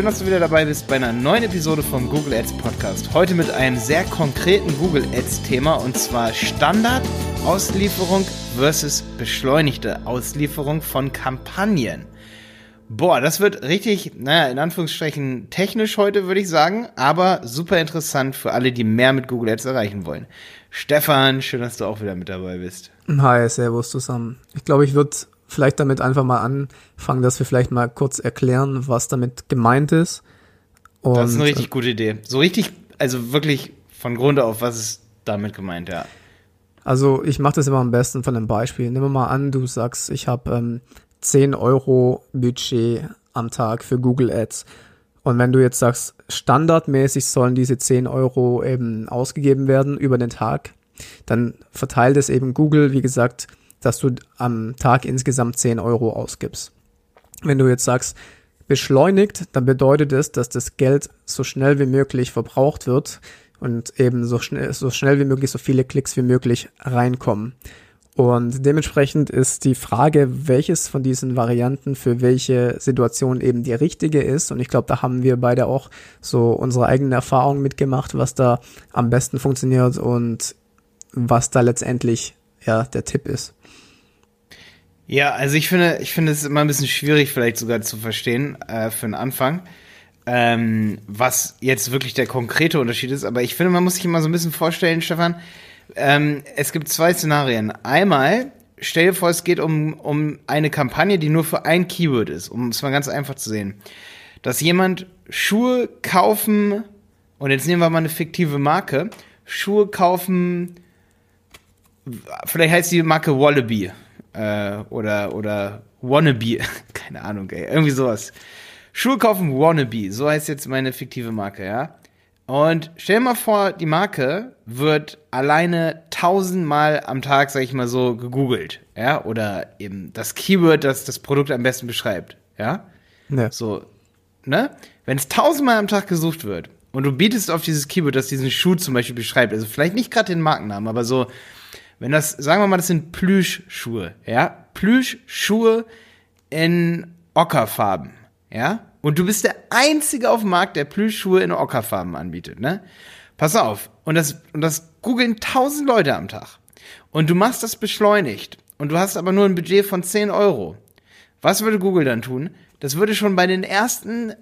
Schön, dass du wieder dabei bist bei einer neuen Episode vom Google Ads Podcast. Heute mit einem sehr konkreten Google Ads Thema und zwar Standard-Auslieferung versus beschleunigte Auslieferung von Kampagnen. Boah, das wird richtig, naja, in Anführungsstrichen technisch heute, würde ich sagen, aber super interessant für alle, die mehr mit Google Ads erreichen wollen. Stefan, schön, dass du auch wieder mit dabei bist. Hi, servus zusammen. Ich glaube, ich würde vielleicht damit einfach mal anfangen, dass wir vielleicht mal kurz erklären, was damit gemeint ist. Und, das ist eine richtig gute Idee. So richtig, also wirklich von Grund auf, was ist damit gemeint, ja. Also ich mache das immer am besten von einem Beispiel. Nimm mal an, du sagst, ich habe ähm, 10 Euro Budget am Tag für Google Ads. Und wenn du jetzt sagst, standardmäßig sollen diese 10 Euro eben ausgegeben werden über den Tag, dann verteilt es eben Google, wie gesagt, dass du am Tag insgesamt 10 Euro ausgibst. Wenn du jetzt sagst, beschleunigt, dann bedeutet es, dass das Geld so schnell wie möglich verbraucht wird und eben so schnell, so schnell wie möglich so viele Klicks wie möglich reinkommen. Und dementsprechend ist die Frage, welches von diesen Varianten für welche Situation eben die richtige ist. Und ich glaube, da haben wir beide auch so unsere eigenen Erfahrungen mitgemacht, was da am besten funktioniert und was da letztendlich ja der Tipp ist. Ja, also ich finde, ich finde es immer ein bisschen schwierig, vielleicht sogar zu verstehen äh, für den Anfang, ähm, was jetzt wirklich der konkrete Unterschied ist. Aber ich finde, man muss sich immer so ein bisschen vorstellen, Stefan. Ähm, es gibt zwei Szenarien. Einmal, stell dir vor, es geht um, um eine Kampagne, die nur für ein Keyword ist, um es mal ganz einfach zu sehen. Dass jemand Schuhe kaufen, und jetzt nehmen wir mal eine fiktive Marke, Schuhe kaufen, vielleicht heißt die Marke Wallaby äh, oder, oder Wannabe, keine Ahnung, ey, irgendwie sowas. Schuhe kaufen Wannabe, so heißt jetzt meine fiktive Marke, ja. Und stell dir mal vor, die Marke wird alleine tausendmal am Tag, sag ich mal so, gegoogelt, ja, oder eben das Keyword, das das Produkt am besten beschreibt, ja. ja. So, ne? Wenn es tausendmal am Tag gesucht wird und du bietest auf dieses Keyword, das diesen Schuh zum Beispiel beschreibt, also vielleicht nicht gerade den Markennamen, aber so, wenn das, sagen wir mal, das sind Plüschschuhe, ja? Plüschschuhe in Ockerfarben, ja? Und du bist der Einzige auf dem Markt, der Plüschschuhe in Ockerfarben anbietet, ne? Pass auf. Und das, und das googeln tausend Leute am Tag. Und du machst das beschleunigt. Und du hast aber nur ein Budget von 10 Euro. Was würde Google dann tun? Das würde schon bei den ersten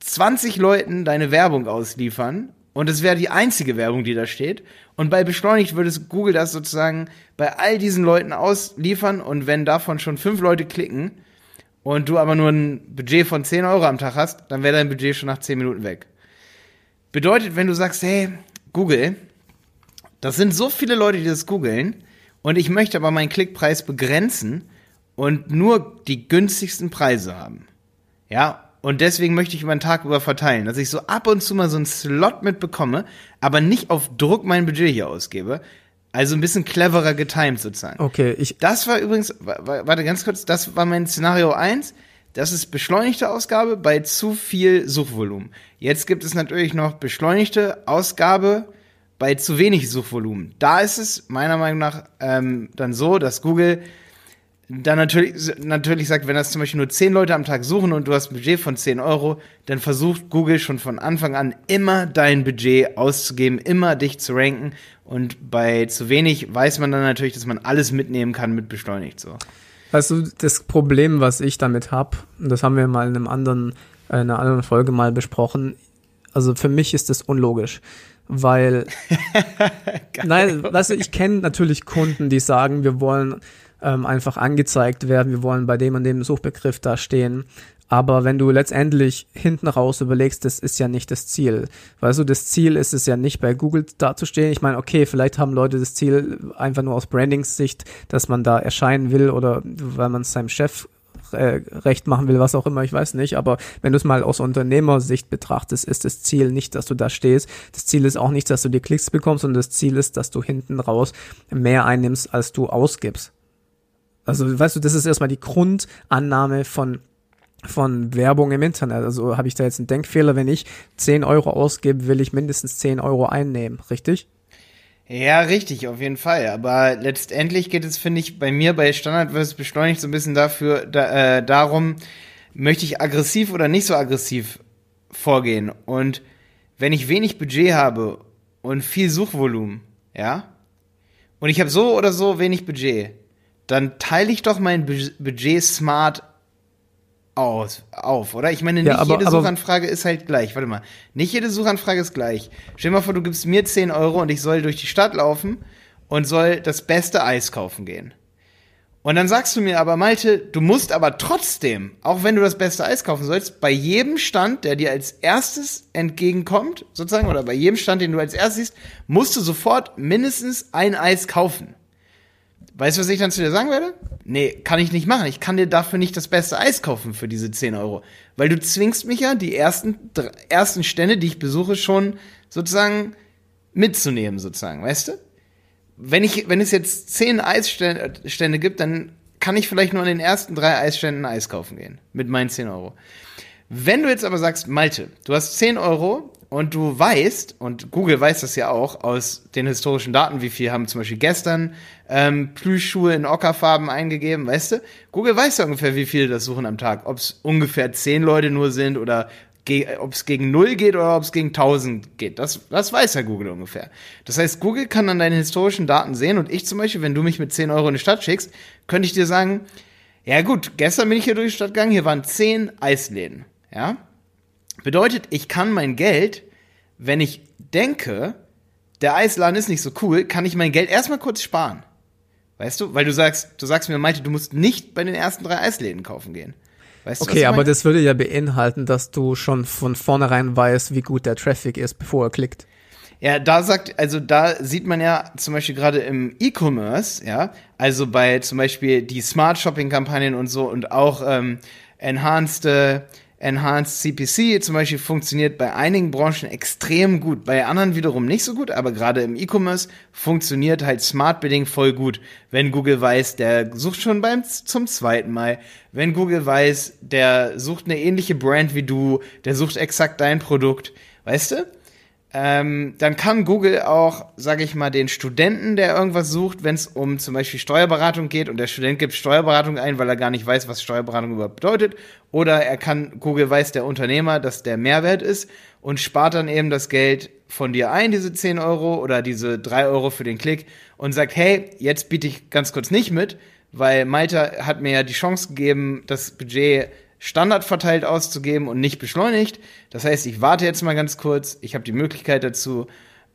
20 Leuten deine Werbung ausliefern und es wäre die einzige Werbung, die da steht. Und bei beschleunigt würde es Google das sozusagen bei all diesen Leuten ausliefern. Und wenn davon schon fünf Leute klicken und du aber nur ein Budget von 10 Euro am Tag hast, dann wäre dein Budget schon nach 10 Minuten weg. Bedeutet, wenn du sagst, hey, Google, das sind so viele Leute, die das googeln, und ich möchte aber meinen Klickpreis begrenzen und nur die günstigsten Preise haben. Ja, und deswegen möchte ich über den Tag über verteilen, dass ich so ab und zu mal so einen Slot mitbekomme, aber nicht auf Druck mein Budget hier ausgebe. Also ein bisschen cleverer getimed sozusagen. Okay, ich. Das war übrigens, warte ganz kurz, das war mein Szenario eins. Das ist beschleunigte Ausgabe bei zu viel Suchvolumen. Jetzt gibt es natürlich noch beschleunigte Ausgabe bei zu wenig Suchvolumen. Da ist es meiner Meinung nach ähm, dann so, dass Google dann natürlich, natürlich sagt, wenn das zum Beispiel nur 10 Leute am Tag suchen und du hast ein Budget von 10 Euro, dann versucht Google schon von Anfang an immer dein Budget auszugeben, immer dich zu ranken. Und bei zu wenig weiß man dann natürlich, dass man alles mitnehmen kann mit beschleunigt so. Weißt du, das Problem, was ich damit habe, und das haben wir mal in einem anderen, in einer anderen Folge mal besprochen, also für mich ist das unlogisch weil nein, weißt du, ich kenne natürlich Kunden, die sagen, wir wollen ähm, einfach angezeigt werden, wir wollen bei dem und dem Suchbegriff da stehen. Aber wenn du letztendlich hinten raus überlegst, das ist ja nicht das Ziel. Weißt du, das Ziel ist es ja nicht bei Google dazustehen. Ich meine, okay, vielleicht haben Leute das Ziel einfach nur aus Brandingssicht, dass man da erscheinen will oder weil man es seinem Chef äh, recht machen will, was auch immer, ich weiß nicht. Aber wenn du es mal aus Unternehmersicht betrachtest, ist das Ziel nicht, dass du da stehst. Das Ziel ist auch nicht, dass du die Klicks bekommst, sondern das Ziel ist, dass du hinten raus mehr einnimmst, als du ausgibst. Also, weißt du, das ist erstmal die Grundannahme von von Werbung im Internet. Also habe ich da jetzt einen Denkfehler, wenn ich 10 Euro ausgebe, will ich mindestens 10 Euro einnehmen, richtig? Ja, richtig, auf jeden Fall. Aber letztendlich geht es, finde ich, bei mir bei Standard versus beschleunigt so ein bisschen dafür, da, äh, darum, möchte ich aggressiv oder nicht so aggressiv vorgehen und wenn ich wenig Budget habe und viel Suchvolumen, ja, und ich habe so oder so wenig Budget, dann teile ich doch mein Budget smart aus, auf, oder? Ich meine, nicht ja, aber, jede Suchanfrage ist halt gleich. Warte mal. Nicht jede Suchanfrage ist gleich. Stell dir mal vor, du gibst mir 10 Euro und ich soll durch die Stadt laufen und soll das beste Eis kaufen gehen. Und dann sagst du mir aber, Malte, du musst aber trotzdem, auch wenn du das beste Eis kaufen sollst, bei jedem Stand, der dir als erstes entgegenkommt, sozusagen, oder bei jedem Stand, den du als erstes siehst, musst du sofort mindestens ein Eis kaufen. Weißt du, was ich dann zu dir sagen werde? Nee, kann ich nicht machen. Ich kann dir dafür nicht das beste Eis kaufen für diese 10 Euro. Weil du zwingst mich ja, die ersten, ersten Stände, die ich besuche, schon sozusagen mitzunehmen, sozusagen, weißt du? wenn ich, wenn es jetzt zehn Eisstände gibt, dann kann ich vielleicht nur an den ersten drei Eisständen Eis kaufen gehen. Mit meinen 10 Euro. Wenn du jetzt aber sagst, Malte, du hast 10 Euro und du weißt, und Google weiß das ja auch aus den historischen Daten, wie viel haben zum Beispiel gestern ähm, Plüschschuhe in Ockerfarben eingegeben, weißt du? Google weiß ja ungefähr, wie viele das suchen am Tag. Ob es ungefähr 10 Leute nur sind oder ob es gegen 0 geht oder ob es gegen 1000 geht. Das, das weiß ja Google ungefähr. Das heißt, Google kann dann deine historischen Daten sehen und ich zum Beispiel, wenn du mich mit 10 Euro in die Stadt schickst, könnte ich dir sagen, ja gut, gestern bin ich hier durch die Stadt gegangen, hier waren 10 Eisläden. Ja? Bedeutet, ich kann mein Geld, wenn ich denke, der Eisladen ist nicht so cool, kann ich mein Geld erstmal kurz sparen. Weißt du? Weil du sagst, du sagst mir, Malte, du musst nicht bei den ersten drei Eisläden kaufen gehen. Weißt du, okay, aber das würde ja beinhalten, dass du schon von vornherein weißt, wie gut der Traffic ist, bevor er klickt. Ja, da sagt, also da sieht man ja zum Beispiel gerade im E-Commerce, ja, also bei zum Beispiel die Smart Shopping Kampagnen und so und auch ähm, enhanced äh, Enhanced CPC zum Beispiel funktioniert bei einigen Branchen extrem gut, bei anderen wiederum nicht so gut, aber gerade im E-Commerce funktioniert halt Smart Bidding voll gut. Wenn Google weiß, der sucht schon beim zum zweiten Mal. Wenn Google weiß, der sucht eine ähnliche Brand wie du, der sucht exakt dein Produkt, weißt du? Ähm, dann kann Google auch, sage ich mal, den Studenten, der irgendwas sucht, wenn es um zum Beispiel Steuerberatung geht und der Student gibt Steuerberatung ein, weil er gar nicht weiß, was Steuerberatung überhaupt bedeutet, oder er kann, Google weiß der Unternehmer, dass der Mehrwert ist und spart dann eben das Geld von dir ein, diese 10 Euro oder diese 3 Euro für den Klick und sagt, hey, jetzt biete ich ganz kurz nicht mit, weil Malta hat mir ja die Chance gegeben, das Budget standardverteilt auszugeben und nicht beschleunigt. Das heißt, ich warte jetzt mal ganz kurz. Ich habe die Möglichkeit dazu,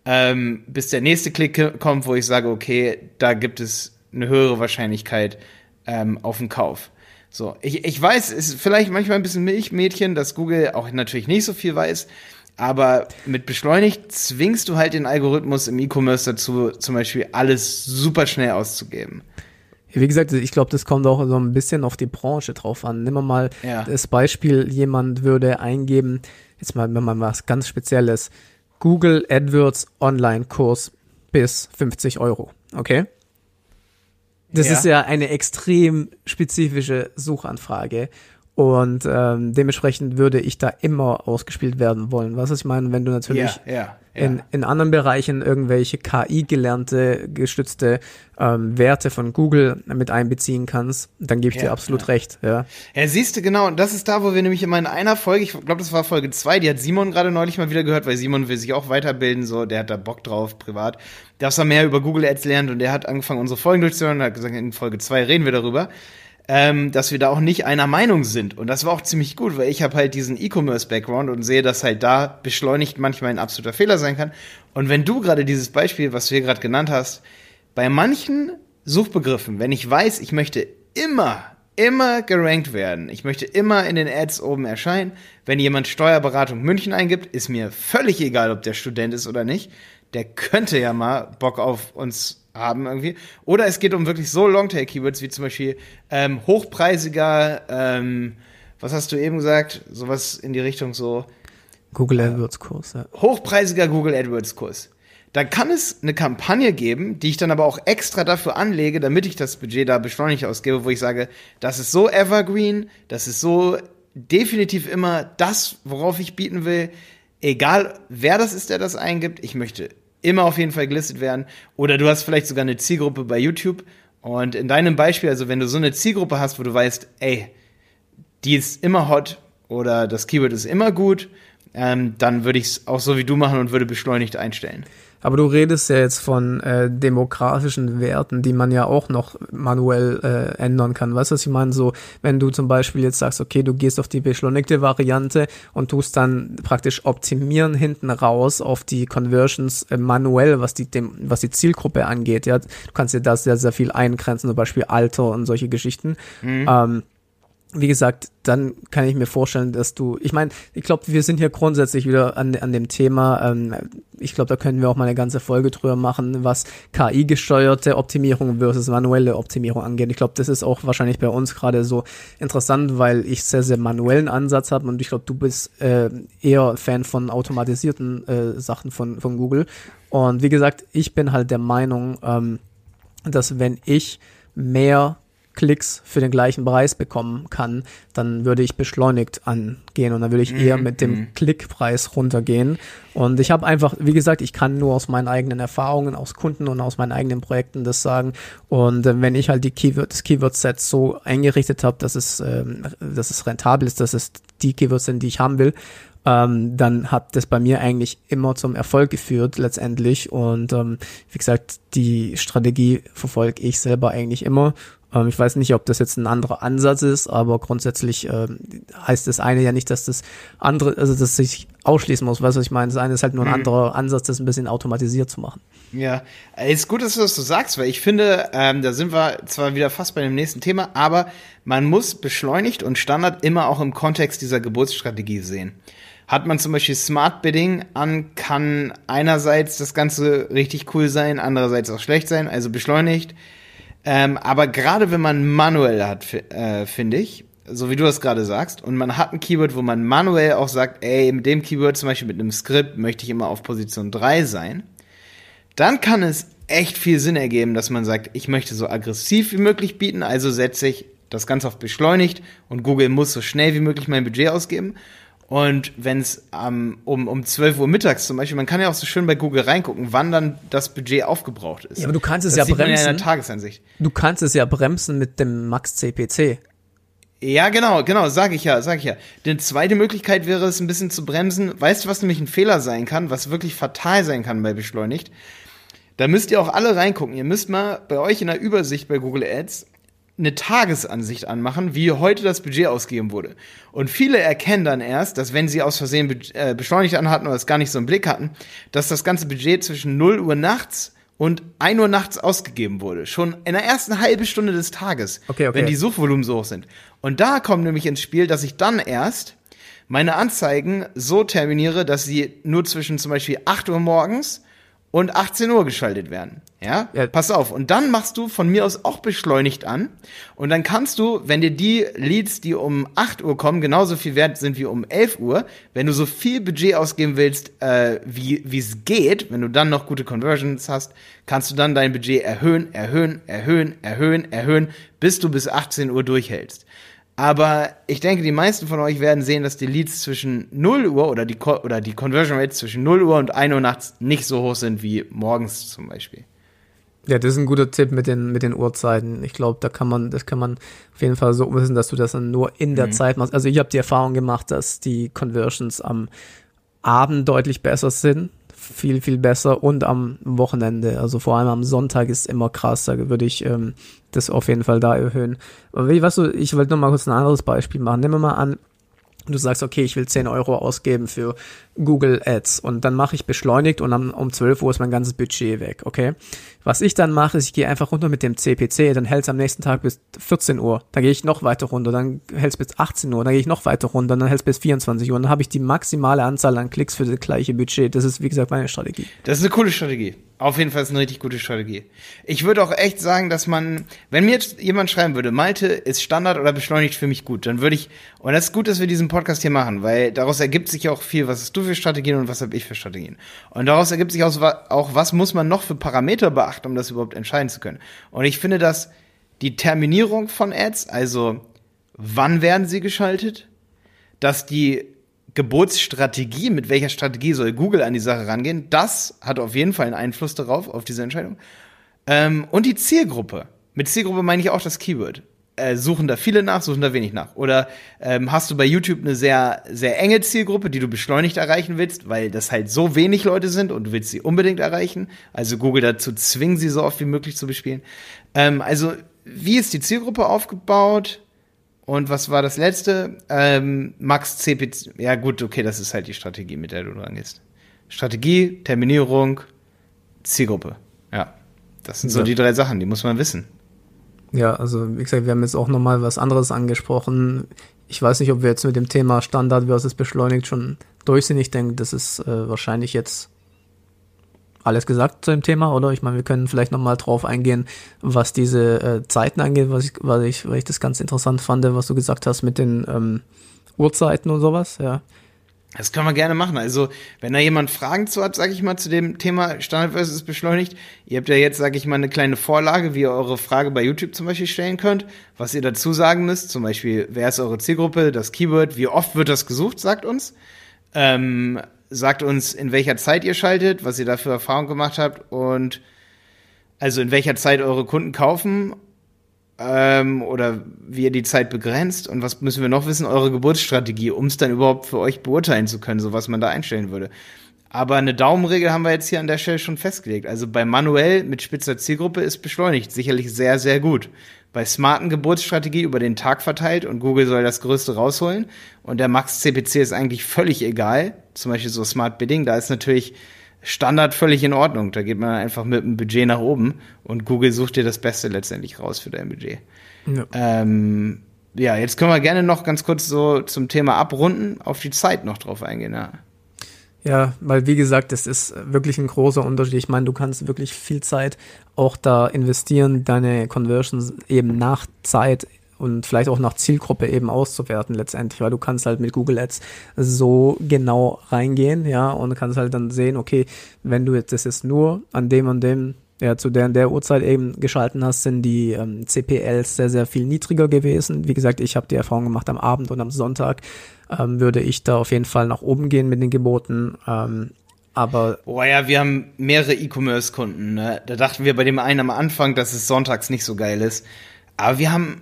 ähm, bis der nächste Klick kommt, wo ich sage, okay, da gibt es eine höhere Wahrscheinlichkeit ähm, auf den Kauf. So, ich, ich weiß, es ist vielleicht manchmal ein bisschen Milchmädchen, dass Google auch natürlich nicht so viel weiß, aber mit beschleunigt zwingst du halt den Algorithmus im E-Commerce dazu, zum Beispiel alles super schnell auszugeben. Wie gesagt, ich glaube, das kommt auch so ein bisschen auf die Branche drauf an. Nehmen wir mal ja. das Beispiel, jemand würde eingeben, jetzt mal, wenn man was ganz Spezielles, Google AdWords Online-Kurs bis 50 Euro, okay? Das ja. ist ja eine extrem spezifische Suchanfrage und ähm, dementsprechend würde ich da immer ausgespielt werden wollen. Was ich meine, wenn du natürlich ja, ja, ja. In, in anderen Bereichen irgendwelche KI-gelernte, gestützte ähm, Werte von Google mit einbeziehen kannst, dann gebe ich dir absolut recht. Ja. ja, siehst du, genau, und das ist da, wo wir nämlich immer in einer Folge, ich glaube, das war Folge zwei, die hat Simon gerade neulich mal wieder gehört, weil Simon will sich auch weiterbilden, so, der hat da Bock drauf, privat, dass er mehr über Google Ads lernt und der hat angefangen, unsere Folgen durchzuhören und hat gesagt, in Folge zwei reden wir darüber ähm, dass wir da auch nicht einer Meinung sind. Und das war auch ziemlich gut, weil ich habe halt diesen E-Commerce-Background und sehe, dass halt da beschleunigt manchmal ein absoluter Fehler sein kann. Und wenn du gerade dieses Beispiel, was du hier gerade genannt hast, bei manchen Suchbegriffen, wenn ich weiß, ich möchte immer, immer gerankt werden, ich möchte immer in den Ads oben erscheinen, wenn jemand Steuerberatung München eingibt, ist mir völlig egal, ob der Student ist oder nicht. Der könnte ja mal Bock auf uns haben irgendwie. Oder es geht um wirklich so Longtail-Keywords wie zum Beispiel ähm, hochpreisiger, ähm, was hast du eben gesagt? Sowas in die Richtung so. Google AdWords Kurs, ja. Hochpreisiger Google AdWords Kurs. Da kann es eine Kampagne geben, die ich dann aber auch extra dafür anlege, damit ich das Budget da beschleunigt ausgebe, wo ich sage, das ist so evergreen, das ist so definitiv immer das, worauf ich bieten will. Egal wer das ist, der das eingibt, ich möchte immer auf jeden Fall gelistet werden. Oder du hast vielleicht sogar eine Zielgruppe bei YouTube. Und in deinem Beispiel, also wenn du so eine Zielgruppe hast, wo du weißt, ey, die ist immer hot oder das Keyword ist immer gut ähm, dann würde ich es auch so wie du machen und würde beschleunigt einstellen. Aber du redest ja jetzt von äh, demografischen Werten, die man ja auch noch manuell äh, ändern kann. Weißt du, was ich meine? So, wenn du zum Beispiel jetzt sagst, okay, du gehst auf die beschleunigte Variante und tust dann praktisch optimieren hinten raus auf die Conversions äh, manuell, was die, dem, was die Zielgruppe angeht. Ja, du kannst dir da sehr, sehr viel eingrenzen, zum Beispiel Alter und solche Geschichten. Mhm. Ähm, wie gesagt, dann kann ich mir vorstellen, dass du, ich meine, ich glaube, wir sind hier grundsätzlich wieder an, an dem Thema, ähm, ich glaube, da können wir auch mal eine ganze Folge drüber machen, was KI-gesteuerte Optimierung versus manuelle Optimierung angeht. Ich glaube, das ist auch wahrscheinlich bei uns gerade so interessant, weil ich sehr, sehr manuellen Ansatz habe und ich glaube, du bist äh, eher Fan von automatisierten äh, Sachen von, von Google. Und wie gesagt, ich bin halt der Meinung, ähm, dass wenn ich mehr Klicks für den gleichen Preis bekommen kann, dann würde ich beschleunigt angehen und dann würde ich eher mhm, mit dem mhm. Klickpreis runtergehen. Und ich habe einfach, wie gesagt, ich kann nur aus meinen eigenen Erfahrungen, aus Kunden und aus meinen eigenen Projekten das sagen. Und äh, wenn ich halt die Keyword, das Keyword-Set so eingerichtet habe, dass es, äh, dass es rentabel ist, dass es die Keywords sind, die ich haben will, ähm, dann hat das bei mir eigentlich immer zum Erfolg geführt letztendlich. Und ähm, wie gesagt, die Strategie verfolge ich selber eigentlich immer. Ähm, ich weiß nicht, ob das jetzt ein anderer Ansatz ist, aber grundsätzlich äh, heißt das eine ja nicht, dass das andere, also dass sich ausschließen muss. Weißt du, was ich meine? Das eine ist halt nur ein mhm. anderer Ansatz, das ein bisschen automatisiert zu machen. Ja, ist gut, dass du das so sagst, weil ich finde, ähm, da sind wir zwar wieder fast bei dem nächsten Thema, aber man muss beschleunigt und Standard immer auch im Kontext dieser Geburtsstrategie sehen. Hat man zum Beispiel Smart Bidding an, kann einerseits das Ganze richtig cool sein, andererseits auch schlecht sein, also beschleunigt ähm, aber gerade wenn man manuell hat, äh, finde ich, so wie du das gerade sagst, und man hat ein Keyword, wo man manuell auch sagt, ey, mit dem Keyword, zum Beispiel mit einem Skript, möchte ich immer auf Position 3 sein, dann kann es echt viel Sinn ergeben, dass man sagt, ich möchte so aggressiv wie möglich bieten, also setze ich das Ganze auf beschleunigt und Google muss so schnell wie möglich mein Budget ausgeben. Und wenn es ähm, um, um 12 Uhr mittags zum Beispiel, man kann ja auch so schön bei Google reingucken, wann dann das Budget aufgebraucht ist. Ja, aber du kannst es das ja bremsen. Ja in der Tagesansicht. Du kannst es ja bremsen mit dem Max CPC. Ja, genau, genau, sage ich ja, sage ich ja. Die zweite Möglichkeit wäre es, ein bisschen zu bremsen. Weißt du, was nämlich ein Fehler sein kann, was wirklich fatal sein kann bei Beschleunigt? Da müsst ihr auch alle reingucken. Ihr müsst mal bei euch in der Übersicht bei Google Ads eine Tagesansicht anmachen, wie heute das Budget ausgegeben wurde. Und viele erkennen dann erst, dass wenn sie aus Versehen äh, beschleunigt anhatten oder es gar nicht so im Blick hatten, dass das ganze Budget zwischen 0 Uhr nachts und 1 Uhr nachts ausgegeben wurde. Schon in der ersten halben Stunde des Tages, okay, okay. wenn die Suchvolumen so hoch sind. Und da kommt nämlich ins Spiel, dass ich dann erst meine Anzeigen so terminiere, dass sie nur zwischen zum Beispiel 8 Uhr morgens und 18 Uhr geschaltet werden. Ja? ja? Pass auf. Und dann machst du von mir aus auch beschleunigt an. Und dann kannst du, wenn dir die Leads, die um 8 Uhr kommen, genauso viel wert sind wie um 11 Uhr, wenn du so viel Budget ausgeben willst, äh, wie es geht, wenn du dann noch gute Conversions hast, kannst du dann dein Budget erhöhen, erhöhen, erhöhen, erhöhen, erhöhen, bis du bis 18 Uhr durchhältst. Aber ich denke, die meisten von euch werden sehen, dass die Leads zwischen 0 Uhr oder die, oder die Conversion Rates zwischen 0 Uhr und 1 Uhr nachts nicht so hoch sind wie morgens zum Beispiel. Ja, das ist ein guter Tipp mit den, mit den Uhrzeiten. Ich glaube, da kann man, das kann man auf jeden Fall so umsetzen, dass du das dann nur in der mhm. Zeit machst. Also ich habe die Erfahrung gemacht, dass die Conversions am Abend deutlich besser sind viel, viel besser und am Wochenende. Also vor allem am Sonntag ist immer krass. Da würde ich ähm, das auf jeden Fall da erhöhen. Aber wie, weißt du, ich wollte noch mal kurz ein anderes Beispiel machen. Nehmen wir mal an, du sagst, okay, ich will 10 Euro ausgeben für Google Ads und dann mache ich beschleunigt und dann um 12 Uhr ist mein ganzes Budget weg, okay? Was ich dann mache, ist, ich gehe einfach runter mit dem CPC, dann hält es am nächsten Tag bis 14 Uhr, dann gehe ich noch weiter runter, dann hält es bis 18 Uhr, dann gehe ich noch weiter runter, dann hält es bis 24 Uhr und dann habe ich die maximale Anzahl an Klicks für das gleiche Budget. Das ist, wie gesagt, meine Strategie. Das ist eine coole Strategie. Auf jeden Fall ist eine richtig gute Strategie. Ich würde auch echt sagen, dass man, wenn mir jetzt jemand schreiben würde, Malte ist Standard oder beschleunigt für mich gut, dann würde ich, und das ist gut, dass wir diesen Podcast hier machen, weil daraus ergibt sich auch viel, was hast du für Strategien und was habe ich für Strategien. Und daraus ergibt sich auch, was muss man noch für Parameter beachten, um das überhaupt entscheiden zu können. Und ich finde, dass die Terminierung von Ads, also wann werden sie geschaltet, dass die Geburtsstrategie, mit welcher Strategie soll Google an die Sache rangehen, das hat auf jeden Fall einen Einfluss darauf, auf diese Entscheidung. Ähm, und die Zielgruppe. Mit Zielgruppe meine ich auch das Keyword. Äh, suchen da viele nach, suchen da wenig nach? Oder ähm, hast du bei YouTube eine sehr, sehr enge Zielgruppe, die du beschleunigt erreichen willst, weil das halt so wenig Leute sind und du willst sie unbedingt erreichen? Also Google dazu zwingen, sie so oft wie möglich zu bespielen. Ähm, also, wie ist die Zielgruppe aufgebaut? Und was war das letzte? Ähm, Max CPC. Ja, gut, okay, das ist halt die Strategie, mit der du dran gehst. Strategie, Terminierung, Zielgruppe. Ja. Das sind so Ja. die drei Sachen, die muss man wissen. Ja, also wie gesagt, wir haben jetzt auch nochmal was anderes angesprochen. Ich weiß nicht, ob wir jetzt mit dem Thema Standard versus beschleunigt schon durch sind. Ich denke, das ist äh, wahrscheinlich jetzt alles gesagt zu dem Thema, oder? Ich meine, wir können vielleicht nochmal drauf eingehen, was diese äh, Zeiten angeht, was ich, was ich, weil ich das ganz interessant fand, was du gesagt hast mit den ähm, Uhrzeiten und sowas, ja. Das können wir gerne machen. Also, wenn da jemand Fragen zu hat, sage ich mal, zu dem Thema Standard versus beschleunigt, ihr habt ja jetzt, sage ich mal, eine kleine Vorlage, wie ihr eure Frage bei YouTube zum Beispiel stellen könnt, was ihr dazu sagen müsst, zum Beispiel, wer ist eure Zielgruppe, das Keyword, wie oft wird das gesucht, sagt uns. Ähm, sagt uns, in welcher Zeit ihr schaltet, was ihr da für Erfahrungen gemacht habt und also in welcher Zeit eure Kunden kaufen ähm, oder wie ihr die Zeit begrenzt und was müssen wir noch wissen, eure Geburtsstrategie, um es dann überhaupt für euch beurteilen zu können, so was man da einstellen würde. Aber eine Daumenregel haben wir jetzt hier an der Stelle schon festgelegt. Also bei manuell mit spitzer Zielgruppe ist beschleunigt sicherlich sehr, sehr gut. Bei smarten Geburtsstrategie über den Tag verteilt und Google soll das Größte rausholen und der Max CPC ist eigentlich völlig egal. Zum Beispiel so Smart Bidding, da ist natürlich Standard völlig in Ordnung. Da geht man einfach mit dem Budget nach oben und Google sucht dir das Beste letztendlich raus für dein Budget. Ja. Ähm, ja, jetzt können wir gerne noch ganz kurz so zum Thema abrunden, auf die Zeit noch drauf eingehen. Ja. Ja, weil wie gesagt, das ist wirklich ein großer Unterschied. Ich meine, du kannst wirklich viel Zeit auch da investieren, deine Conversions eben nach Zeit und vielleicht auch nach Zielgruppe eben auszuwerten letztendlich, weil du kannst halt mit Google Ads so genau reingehen, ja, und kannst halt dann sehen, okay, wenn du jetzt das jetzt nur an dem und dem ja, zu der und der Uhrzeit eben geschalten hast, sind die ähm, CPLs sehr, sehr viel niedriger gewesen. Wie gesagt, ich habe die Erfahrung gemacht, am Abend und am Sonntag ähm, würde ich da auf jeden Fall nach oben gehen mit den Geboten. Ähm, aber Boah, ja, wir haben mehrere E-Commerce-Kunden. Ne? Da dachten wir bei dem einen am Anfang, dass es sonntags nicht so geil ist. Aber wir haben,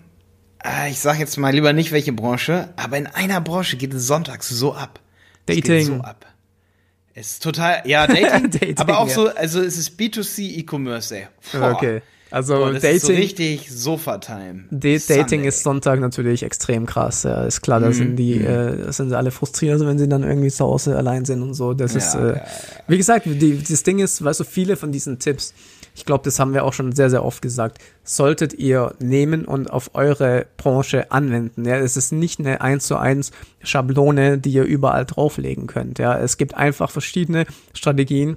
äh, ich sag jetzt mal lieber nicht welche Branche, aber in einer Branche geht es sonntags so ab. Geht Dating. so ab. Es ist total, ja, Dating, Dating, aber auch ja. so, also es ist B2C E-Commerce, ey. Boah. okay. Also Boah, das ist so Dating, richtig Sofa-Time. Da- Dating Sunday. ist Sonntag natürlich extrem krass. Ja, ist klar, da sind die, äh, da sind sie alle frustriert, wenn sie dann irgendwie zu Hause allein sind und so. Das ist, Ja, äh, ja, wie gesagt, die, das Ding ist, weißt du, viele von diesen Tipps, ich glaube, das haben wir auch schon sehr, sehr oft gesagt, solltet ihr nehmen und auf eure Branche anwenden. Ja, es ist nicht eine 1 zu 1 Schablone, die ihr überall drauflegen könnt. Ja, es gibt einfach verschiedene Strategien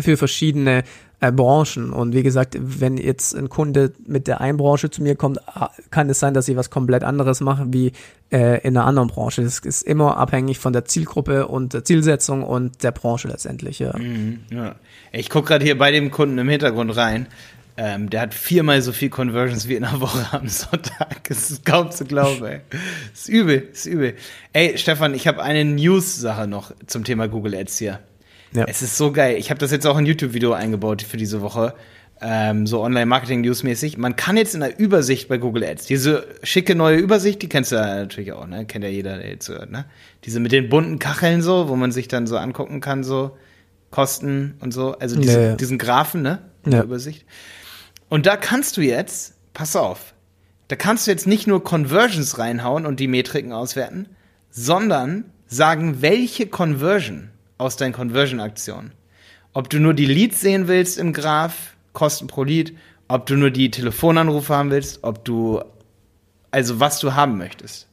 für verschiedene äh, Branchen. Und wie gesagt, wenn jetzt ein Kunde mit der einen Branche zu mir kommt, ah, kann es sein, dass ich was komplett anderes mache wie äh, in einer anderen Branche. Das ist immer abhängig von der Zielgruppe und der Zielsetzung und der Branche letztendlich. Ja. Mhm, ja. Ich gucke gerade hier bei dem Kunden im Hintergrund rein. Ähm, der hat viermal so viel Conversions wie in der Woche am Sonntag. Das ist kaum zu glauben, ey. Ist übel, ist übel. Ey, Stefan, ich habe eine News-Sache noch zum Thema Google Ads hier. Ja. Es ist so geil. Ich habe das jetzt auch in YouTube-Video eingebaut für diese Woche. Ähm, so Online-Marketing-News-mäßig. Man kann jetzt in der Übersicht bei Google Ads, diese schicke neue Übersicht, die kennst du ja natürlich auch, ne? Kennt ja jeder, der jetzt hört, ne? Diese mit den bunten Kacheln so, wo man sich dann so angucken kann, so Kosten und so. Also diese, Ja, ja. diesen Graphen, ne? In der Übersicht. Und da kannst du jetzt, pass auf, da kannst du jetzt nicht nur Conversions reinhauen und die Metriken auswerten, sondern sagen, welche Conversion aus deinen Conversion-Aktionen. Ob du nur die Leads sehen willst im Graph, Kosten pro Lead, ob du nur die Telefonanrufe haben willst, ob du, also was du haben möchtest.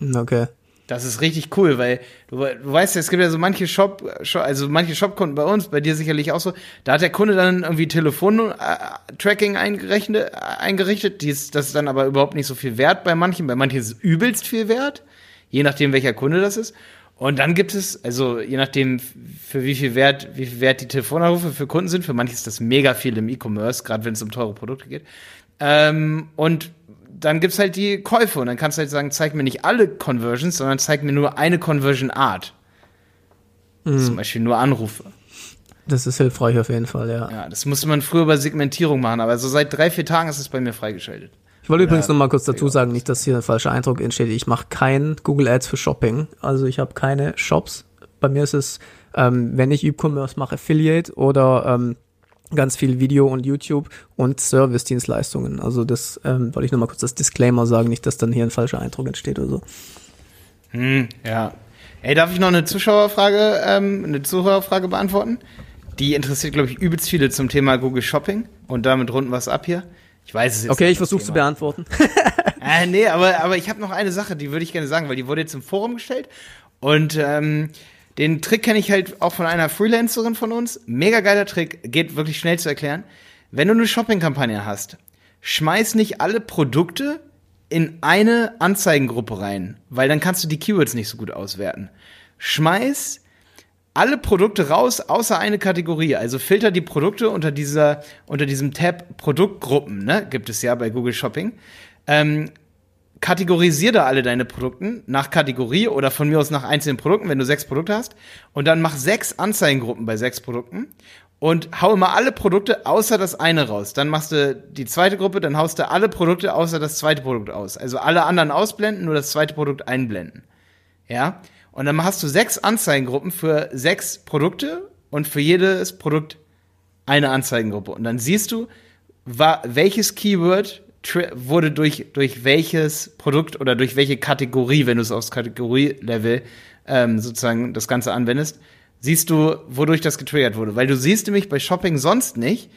Okay. Das ist richtig cool, weil du, du weißt ja, es gibt ja so manche Shop, also manche Shopkunden bei uns, bei dir sicherlich auch so, da hat der Kunde dann irgendwie Telefon-Tracking eingerechnet, eingerichtet, die ist, das ist dann aber überhaupt nicht so viel wert bei manchen, bei manchen ist es übelst viel wert, je nachdem welcher Kunde das ist. Und dann gibt es, also je nachdem für wie viel Wert, wie viel Wert die Telefonanrufe für Kunden sind, für manche ist das mega viel im E-Commerce, gerade wenn es um teure Produkte geht. Ähm, und dann gibt's halt die Käufe und dann kannst du halt sagen, zeig mir nicht alle Conversions, sondern zeig mir nur eine Conversion Art. Zum Beispiel nur Anrufe. Das ist hilfreich auf jeden Fall, ja. Ja, das musste man früher bei Segmentierung machen, aber so seit drei, vier Tagen ist es bei mir freigeschaltet. Ich wollte übrigens noch mal kurz dazu sagen, nicht, dass hier ein falscher Eindruck entsteht. Ich mache kein Google Ads für Shopping. Also ich habe keine Shops. Bei mir ist es, ähm, wenn ich E-Commerce mache, Affiliate oder ähm, ganz viel Video und YouTube und Service-Dienstleistungen. Also das ähm, wollte ich noch mal kurz das Disclaimer sagen, nicht, dass dann hier ein falscher Eindruck entsteht oder so. Hm, ja. Ey, darf ich noch eine Zuschauerfrage, ähm, eine Zuhörerfrage beantworten? Die interessiert, glaube ich, übelst viele zum Thema Google Shopping. Und damit runden wir es ab hier. Ich weiß es jetzt Okay, ich versuche zu beantworten. äh, nee, aber, aber ich habe noch eine Sache, die würde ich gerne sagen, weil die wurde jetzt im Forum gestellt. Und ähm, den Trick kenne ich halt auch von einer Freelancerin von uns. Mega geiler Trick, geht wirklich schnell zu erklären. Wenn du eine Shopping-Kampagne hast, schmeiß nicht alle Produkte in eine Anzeigengruppe rein, weil dann kannst du die Keywords nicht so gut auswerten. Schmeiß alle Produkte raus, außer eine Kategorie. Also filter die Produkte unter dieser, unter diesem Tab Produktgruppen, ne? Gibt es ja bei Google Shopping. Ähm, kategorisier da alle deine Produkte nach Kategorie oder von mir aus nach einzelnen Produkten, wenn du sechs Produkte hast. Und dann mach sechs Anzeigengruppen bei sechs Produkten und hau immer alle Produkte außer das eine raus. Dann machst du die zweite Gruppe, dann haust du alle Produkte außer das zweite Produkt aus. Also alle anderen ausblenden, nur das zweite Produkt einblenden. Ja? Und dann hast du sechs Anzeigengruppen für sechs Produkte und für jedes Produkt eine Anzeigengruppe. Und dann siehst du, welches Keyword wurde durch, durch welches Produkt oder durch welche Kategorie, wenn du es aufs Kategorielevel ähm, sozusagen das Ganze anwendest, siehst du, wodurch das getriggert wurde. Weil du siehst nämlich bei Shopping sonst nicht,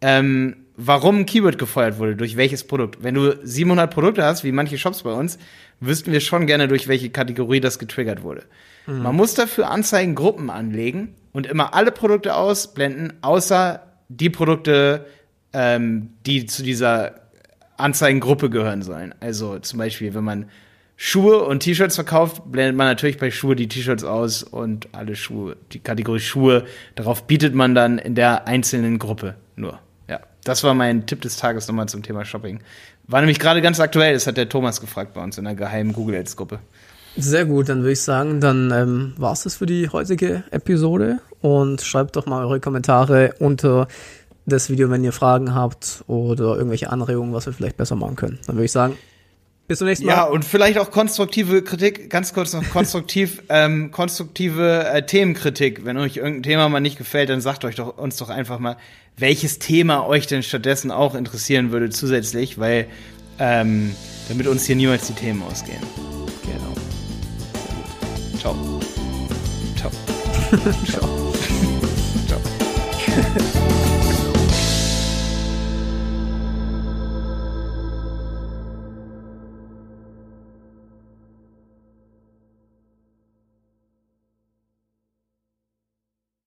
ähm, warum ein Keyword gefeuert wurde, durch welches Produkt. Wenn du 700 Produkte hast, wie manche Shops bei uns, wüssten wir schon gerne, durch welche Kategorie das getriggert wurde. Mhm. Man muss dafür Anzeigengruppen anlegen und immer alle Produkte ausblenden, außer die Produkte, ähm, die zu dieser Anzeigengruppe gehören sollen. Also zum Beispiel, wenn man Schuhe und T-Shirts verkauft, blendet man natürlich bei Schuhe die T-Shirts aus und alle Schuhe, die Kategorie Schuhe, darauf bietet man dann in der einzelnen Gruppe nur. Das war mein Tipp des Tages nochmal zum Thema Shopping. War nämlich gerade ganz aktuell, das hat der Thomas gefragt bei uns in der geheimen Google Ads Gruppe. Sehr gut, dann würde ich sagen, dann ähm, war es das für die heutige Episode und schreibt doch mal eure Kommentare unter das Video, wenn ihr Fragen habt oder irgendwelche Anregungen, was wir vielleicht besser machen können. Dann würde ich sagen, bis zum nächsten Mal. Ja, und vielleicht auch konstruktive Kritik, ganz kurz noch konstruktiv, ähm, konstruktive äh, Themenkritik. Wenn euch irgendein Thema mal nicht gefällt, dann sagt euch doch uns doch einfach mal, welches Thema euch denn stattdessen auch interessieren würde zusätzlich, weil ähm, damit uns hier niemals die Themen ausgehen. Genau. Ciao. Ciao. Ciao. Ciao.